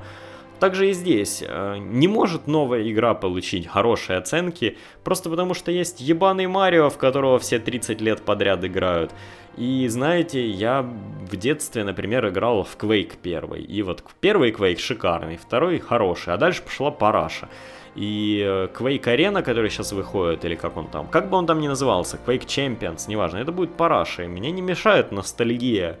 Также и здесь. Э, не может новая игра получить хорошие оценки, просто потому что есть ебаный Марио, в которого все 30 лет подряд играют. И знаете, я в детстве, например, играл в Quake первый. И вот первый Quake шикарный, второй хороший, а дальше пошла параша. И э, Quake Arena, который сейчас выходит, или как он там, как бы он там ни назывался, Quake Champions, неважно, это будет параша, и мне не мешает ностальгия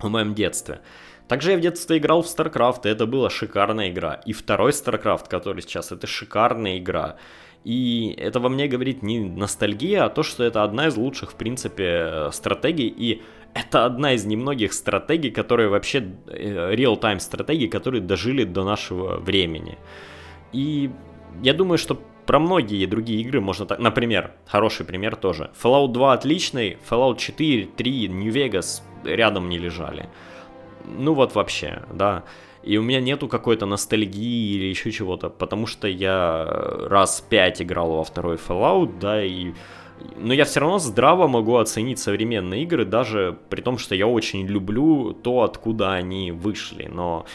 в моем детстве. Также я в детстве играл в StarCraft, и это была шикарная игра. И второй StarCraft, который сейчас, это шикарная игра. И это во мне говорит не ностальгия, а то, что это одна из лучших, в принципе, стратегий. И это одна из немногих стратегий, которые вообще, э, real-time стратегии, которые дожили до нашего времени. И я думаю, что про многие другие игры можно так... Например, хороший пример тоже. Fallout 2 отличный, Fallout 4, 3, New Vegas рядом не лежали. Ну вот вообще, да. И у меня нету какой-то ностальгии или еще чего-то, потому что я раз пять играл во второй Fallout, да, и но я все равно здраво могу оценить современные игры, даже при том, что я очень люблю то, откуда они вышли. Но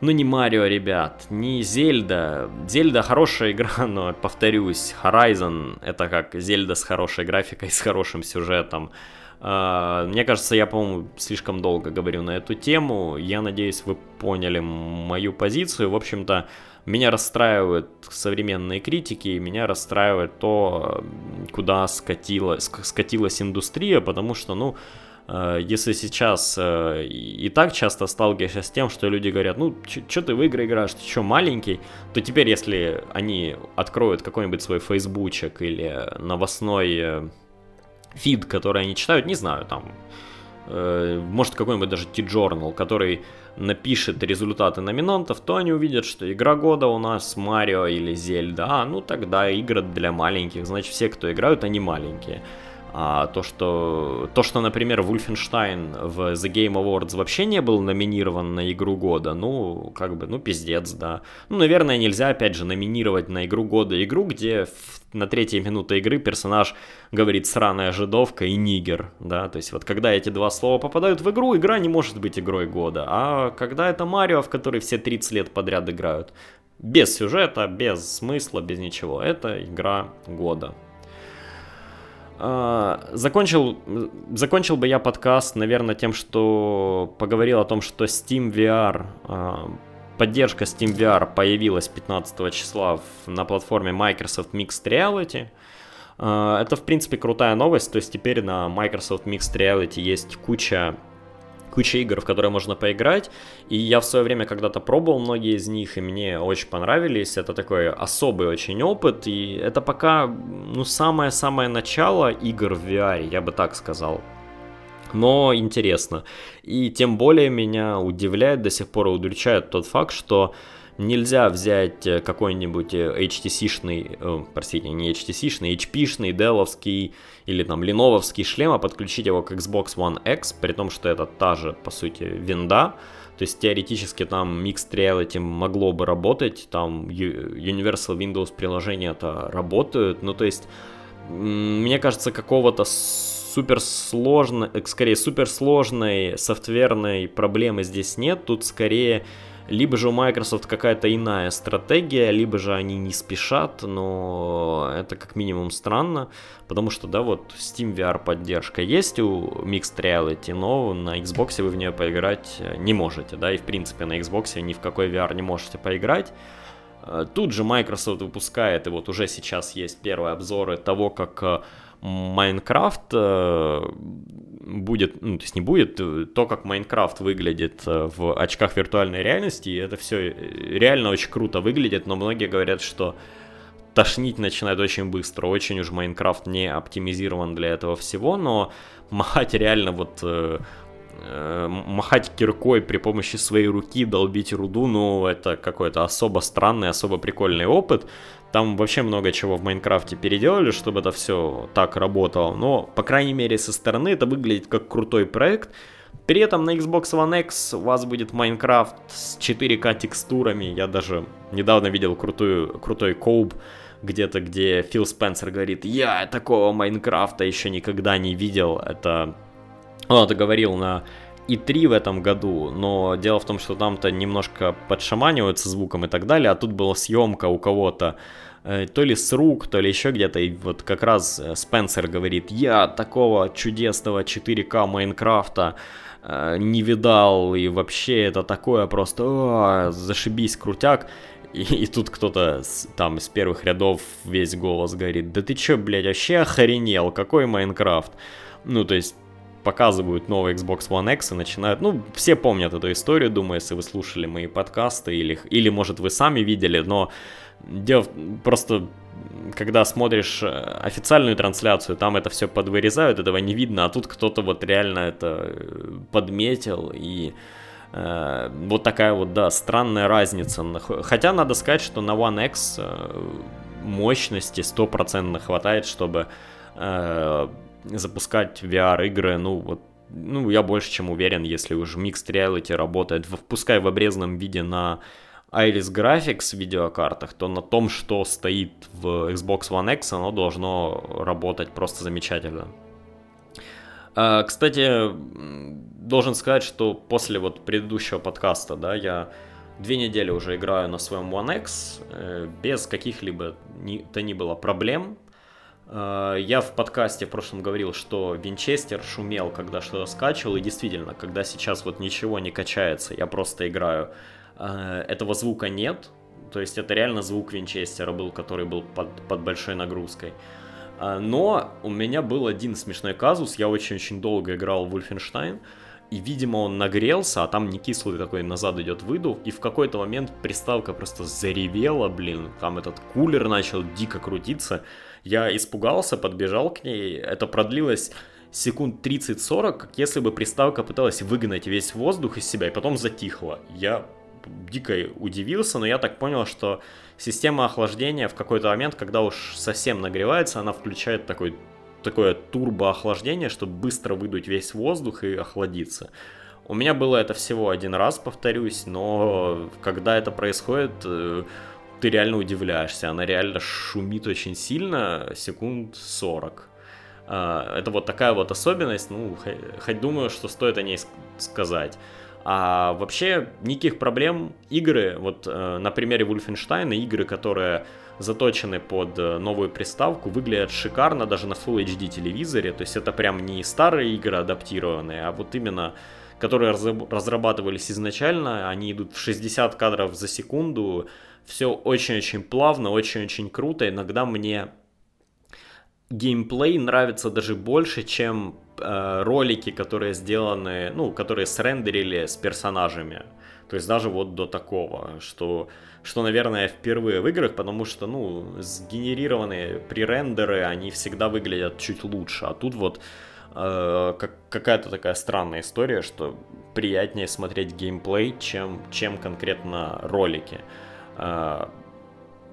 ну не Марио, ребят, не Зельда. Зельда хорошая игра, но, повторюсь, Horizon это как Зельда с хорошей графикой, с хорошим сюжетом. А, мне кажется, я, по-моему, слишком долго говорю на эту тему. Я надеюсь, вы поняли мою позицию. В общем-то, меня расстраивают современные критики, меня расстраивает то, куда скатилась, скатилась индустрия, потому что, ну, э, если сейчас э, и так часто сталкиваешься с тем, что люди говорят, ну, что ты в игры играешь, ты что, маленький, то теперь, если они откроют какой-нибудь свой фейсбучек или новостной э, фид, который они читают, не знаю, там, э, может какой-нибудь даже T-Journal, который напишет результаты номинантов, то они увидят, что игра года у нас Марио или Зельда. А, ну тогда игры для маленьких, значит все, кто играют, они маленькие. А то, что, то, что, например, Wolfenstein в The Game Awards вообще не был номинирован на игру года, ну, как бы, ну, пиздец, да. Ну, наверное, нельзя, опять же, номинировать на игру года игру, где в, на третьей минуте игры персонаж говорит «сраная жидовка» и «нигер», да, то есть вот когда эти два слова попадают в игру, игра не может быть игрой года, а когда это Марио, в который все 30 лет подряд играют, без сюжета, без смысла, без ничего, это игра года. А, закончил, закончил бы я подкаст, наверное, тем, что поговорил о том, что Steam VR, а, поддержка Steam VR появилась 15 числа на платформе Microsoft Mixed Reality. А, это, в принципе, крутая новость, то есть теперь на Microsoft Mixed Reality есть куча куча игр, в которые можно поиграть. И я в свое время когда-то пробовал многие из них, и мне очень понравились. Это такой особый очень опыт, и это пока, ну, самое-самое начало игр в VR, я бы так сказал. Но интересно. И тем более меня удивляет, до сих пор удручает тот факт, что нельзя взять э, какой-нибудь HTC-шный, э, простите, не HTC-шный, HP-шный, Dell-овский или там леновский шлем, а подключить его к Xbox One X, при том, что это та же, по сути, винда, то есть теоретически там Mixed Reality могло бы работать, там Universal Windows приложения это работают, ну то есть мне кажется какого-то суперсложной, скорее суперсложной софтверной проблемы здесь нет, тут скорее либо же у Microsoft какая-то иная стратегия, либо же они не спешат, но это как минимум странно, потому что, да, вот Steam VR поддержка есть у Mixed Reality, но на Xbox вы в нее поиграть не можете, да, и в принципе на Xbox ни в какой VR не можете поиграть. Э, тут же Microsoft выпускает, и вот уже сейчас есть первые обзоры того, как э, Майнкрафт э, будет, ну, то есть не будет, то, как Майнкрафт выглядит э, в очках виртуальной реальности, это все реально очень круто выглядит, но многие говорят, что тошнить начинает очень быстро, очень уж Майнкрафт не оптимизирован для этого всего, но махать реально вот э, махать киркой при помощи своей руки, долбить руду, ну, это какой-то особо странный, особо прикольный опыт. Там вообще много чего в Майнкрафте переделали, чтобы это все так работало. Но, по крайней мере, со стороны это выглядит как крутой проект. При этом на Xbox One X у вас будет Майнкрафт с 4К текстурами. Я даже недавно видел крутую, крутой коуб где-то, где Фил Спенсер говорит, я такого Майнкрафта еще никогда не видел. Это он это говорил на и3 в этом году, но дело в том, что там-то немножко подшаманиваются звуком и так далее, а тут была съемка у кого-то э, то ли с рук, то ли еще где-то, и вот как раз э, Спенсер говорит, я такого чудесного 4К Майнкрафта э, не видал, и вообще это такое просто, о, зашибись, крутяк, и, и тут кто-то там с первых рядов весь голос говорит, да ты чё, блядь, вообще охренел, какой Майнкрафт? Ну, то есть показывают новый Xbox One X и начинают... Ну, все помнят эту историю, думаю, если вы слушали мои подкасты, или, или может, вы сами видели, но дело просто когда смотришь э, официальную трансляцию, там это все подвырезают, этого не видно, а тут кто-то вот реально это э, подметил, и э, вот такая вот, да, странная разница. Хотя надо сказать, что на One X э, мощности стопроцентно хватает, чтобы э, запускать VR-игры, ну, вот, ну, я больше чем уверен, если уж Mixed Reality работает, в, пускай в обрезанном виде на Iris Graphics видеокартах, то на том, что стоит в Xbox One X, оно должно работать просто замечательно. А, кстати, должен сказать, что после вот предыдущего подкаста, да, я две недели уже играю на своем One X э, без каких-либо ни, то ни было проблем. Э, я в подкасте в прошлом говорил, что Винчестер шумел, когда что-то скачивал, и действительно, когда сейчас вот ничего не качается, я просто играю, э, этого звука нет, то есть это реально звук Винчестера был, который был под, под большой нагрузкой. Э, но у меня был один смешной казус, я очень-очень долго играл в Wolfenstein, и, видимо, он нагрелся, а там не кислый такой назад идет выдув, и в какой-то момент приставка просто заревела, блин, там этот кулер начал дико крутиться, я испугался, подбежал к ней, это продлилось секунд 30-40, как если бы приставка пыталась выгнать весь воздух из себя и потом затихла. Я дико удивился, но я так понял, что система охлаждения в какой-то момент, когда уж совсем нагревается, она включает такой, такое турбоохлаждение, чтобы быстро выдуть весь воздух и охладиться. У меня было это всего один раз, повторюсь, но когда это происходит, э, ты реально удивляешься. Она реально шумит очень сильно, секунд 40. А, это вот такая вот особенность, ну, хоть думаю, что стоит о ней сказать. А вообще никаких проблем. Игры, вот э, на примере Wolfenstein, игры, которые заточены под э, новую приставку, выглядят шикарно даже на Full HD телевизоре. То есть это прям не старые игры адаптированные, а вот именно которые разрабатывались изначально, они идут в 60 кадров за секунду, все очень-очень плавно, очень-очень круто. Иногда мне геймплей нравится даже больше, чем э, ролики, которые сделаны, ну, которые срендерили с персонажами. То есть даже вот до такого, что, что, наверное, впервые в играх, потому что, ну, сгенерированные пререндеры, они всегда выглядят чуть лучше. А тут вот э, как, какая-то такая странная история, что приятнее смотреть геймплей, чем, чем конкретно ролики. А,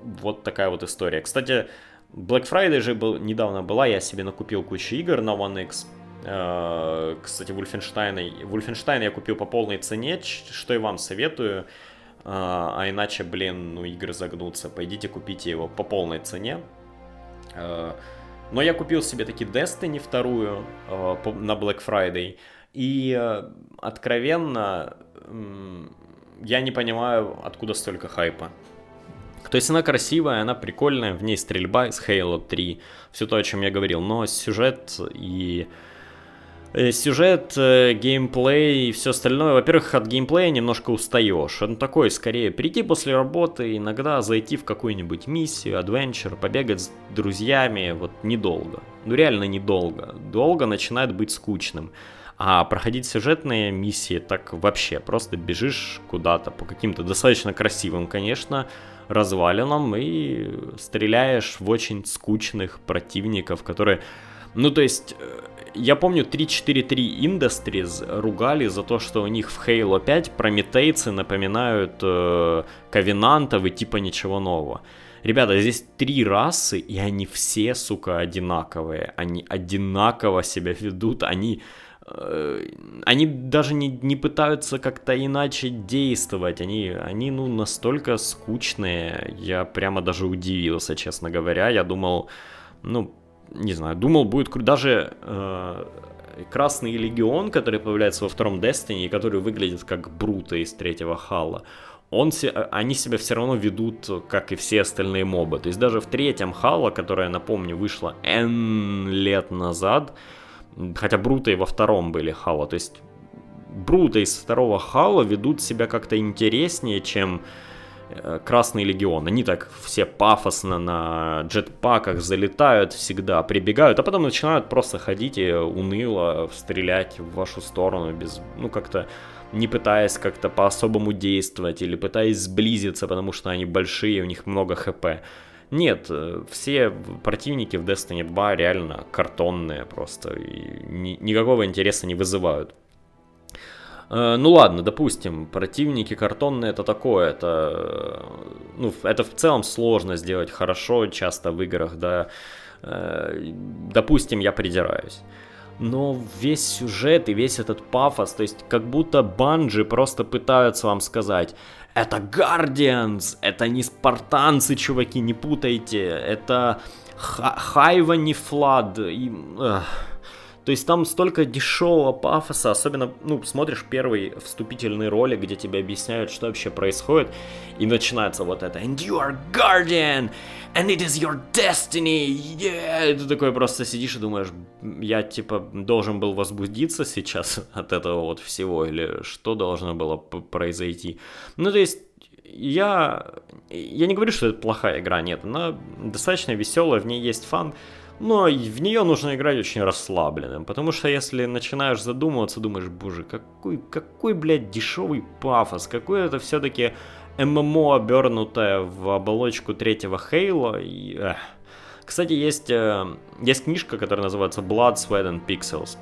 вот такая вот история. Кстати, Black Friday же был, недавно была, я себе накупил кучу игр на One X. А, кстати, Wolfenstein, Wolfenstein я купил по полной цене, что и вам советую. А, а иначе, блин, ну игры загнутся. Пойдите купите его по полной цене. Но я купил себе таки Destiny вторую на Black Friday. И откровенно я не понимаю, откуда столько хайпа. То есть она красивая, она прикольная, в ней стрельба из Halo 3, все то, о чем я говорил, но сюжет и Э, сюжет, э, геймплей и все остальное. Во-первых, от геймплея немножко устаешь. Он такой, скорее, прийти после работы, иногда зайти в какую-нибудь миссию, адвенчер, побегать с друзьями, вот недолго. Ну реально недолго. Долго начинает быть скучным. А проходить сюжетные миссии так вообще, просто бежишь куда-то по каким-то достаточно красивым, конечно, развалинам и стреляешь в очень скучных противников, которые... Ну, то есть, э, я помню 343 Industries ругали за то, что у них в Halo 5 прометейцы напоминают э, ковенантов и типа ничего нового. Ребята, здесь три расы, и они все, сука, одинаковые. Они одинаково себя ведут, они... Э, они даже не, не пытаются как-то иначе действовать. Они, они, ну, настолько скучные. Я прямо даже удивился, честно говоря. Я думал, ну, не знаю, думал, будет круто. Даже э, Красный Легион, который появляется во втором Destiny, и который выглядит как Брута из третьего Хала, он, они себя все равно ведут, как и все остальные мобы. То есть даже в третьем Хала, которая, напомню, вышла N лет назад, хотя Брута и во втором были Хала, то есть Брута из второго Хала ведут себя как-то интереснее, чем Э, Красный Легион. Они так все пафосно на джетпаках залетают всегда, прибегают, а потом начинают просто ходить и уныло стрелять в вашу сторону без, ну, как-то не пытаясь как-то по-особому действовать или пытаясь сблизиться, потому что они большие, у них много хп. Нет, э, все противники в Destiny 2 реально картонные просто, и ни, никакого интереса не вызывают. Э, ну ладно, допустим, противники картонные это такое, это, ну, это в целом сложно сделать хорошо, часто в играх, да, э, допустим, я придираюсь. Но весь сюжет и весь этот пафос, то есть как будто банджи просто пытаются вам сказать, это Guardians, это не спартанцы, чуваки, не путайте, это Хайва не Флад, и... Эх. То есть там столько дешевого пафоса, особенно, ну, смотришь первый вступительный ролик, где тебе объясняют, что вообще происходит, и начинается вот это «And you are guardian, and it is your destiny, yeah!» И ты такой просто сидишь и думаешь, я, типа, должен был возбудиться сейчас от этого вот всего, или что должно было произойти. Ну, то есть, я, я не говорю, что это плохая игра, нет, она достаточно веселая, в ней есть фан, но в нее нужно играть очень расслабленным, потому что если начинаешь задумываться, думаешь, боже, какой, какой, блядь, дешевый пафос, какой это все-таки ММО, обернутое в оболочку третьего Хейла. И, эх. Кстати, есть, э, есть книжка, которая называется Blood, Sweat and Pixels.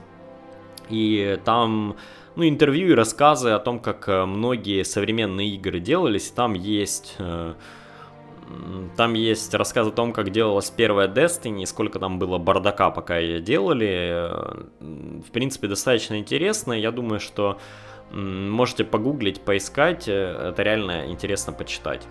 И там ну, интервью и рассказы о том, как э, многие современные игры делались. Там есть э, там есть рассказ о том, как делалась первая Destiny, сколько там было бардака, пока ее делали. В принципе, достаточно интересно. Я думаю, что можете погуглить, поискать. Это реально интересно почитать.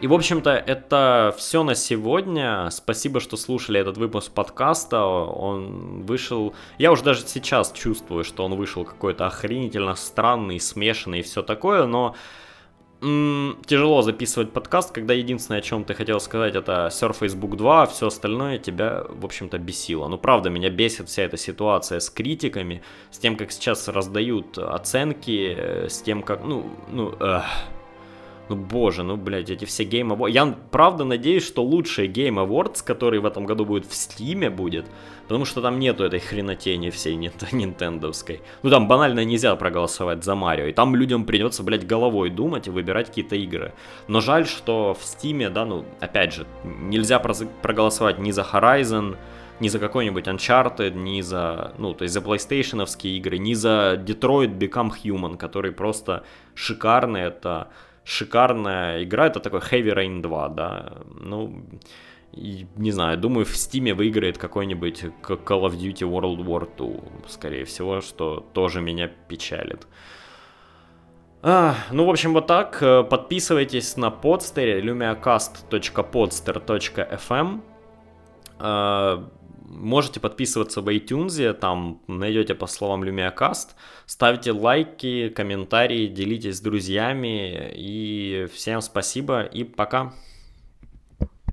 И, в общем-то, это все на сегодня. Спасибо, что слушали этот выпуск подкаста. Он вышел... Я уже даже сейчас чувствую, что он вышел какой-то охренительно странный, смешанный и все такое, но тяжело записывать подкаст, когда единственное, о чем ты хотел сказать, это Surface Book 2, а все остальное тебя, в общем-то, бесило. Ну, правда, меня бесит вся эта ситуация с критиками, с тем, как сейчас раздают оценки, э, с тем, как, ну, ну, эх. Ну, боже, ну, блядь, эти все Game Awards. Я, правда, надеюсь, что лучший Game Awards, который в этом году будет в Стиме, будет, Потому что там нету этой хренотени всей нинтендовской. Ну там банально нельзя проголосовать за Марио. И там людям придется, блядь, головой думать и выбирать какие-то игры. Но жаль, что в Стиме, да, ну, опять же, нельзя проголосовать ни за Horizon, ни за какой-нибудь Uncharted, ни за, ну, то есть за PlayStation игры, ни за Detroit Become Human, который просто шикарный, это шикарная игра, это такой Heavy Rain 2, да, ну, не знаю, думаю, в Steam выиграет какой-нибудь Call of Duty World War 2, скорее всего, что тоже меня печалит. А, ну, в общем, вот так. Подписывайтесь на подстере lumiacast.podster.fm Можете подписываться в iTunes, там найдете по словам LumiaCast, ставьте лайки, комментарии, делитесь с друзьями. И всем спасибо и пока.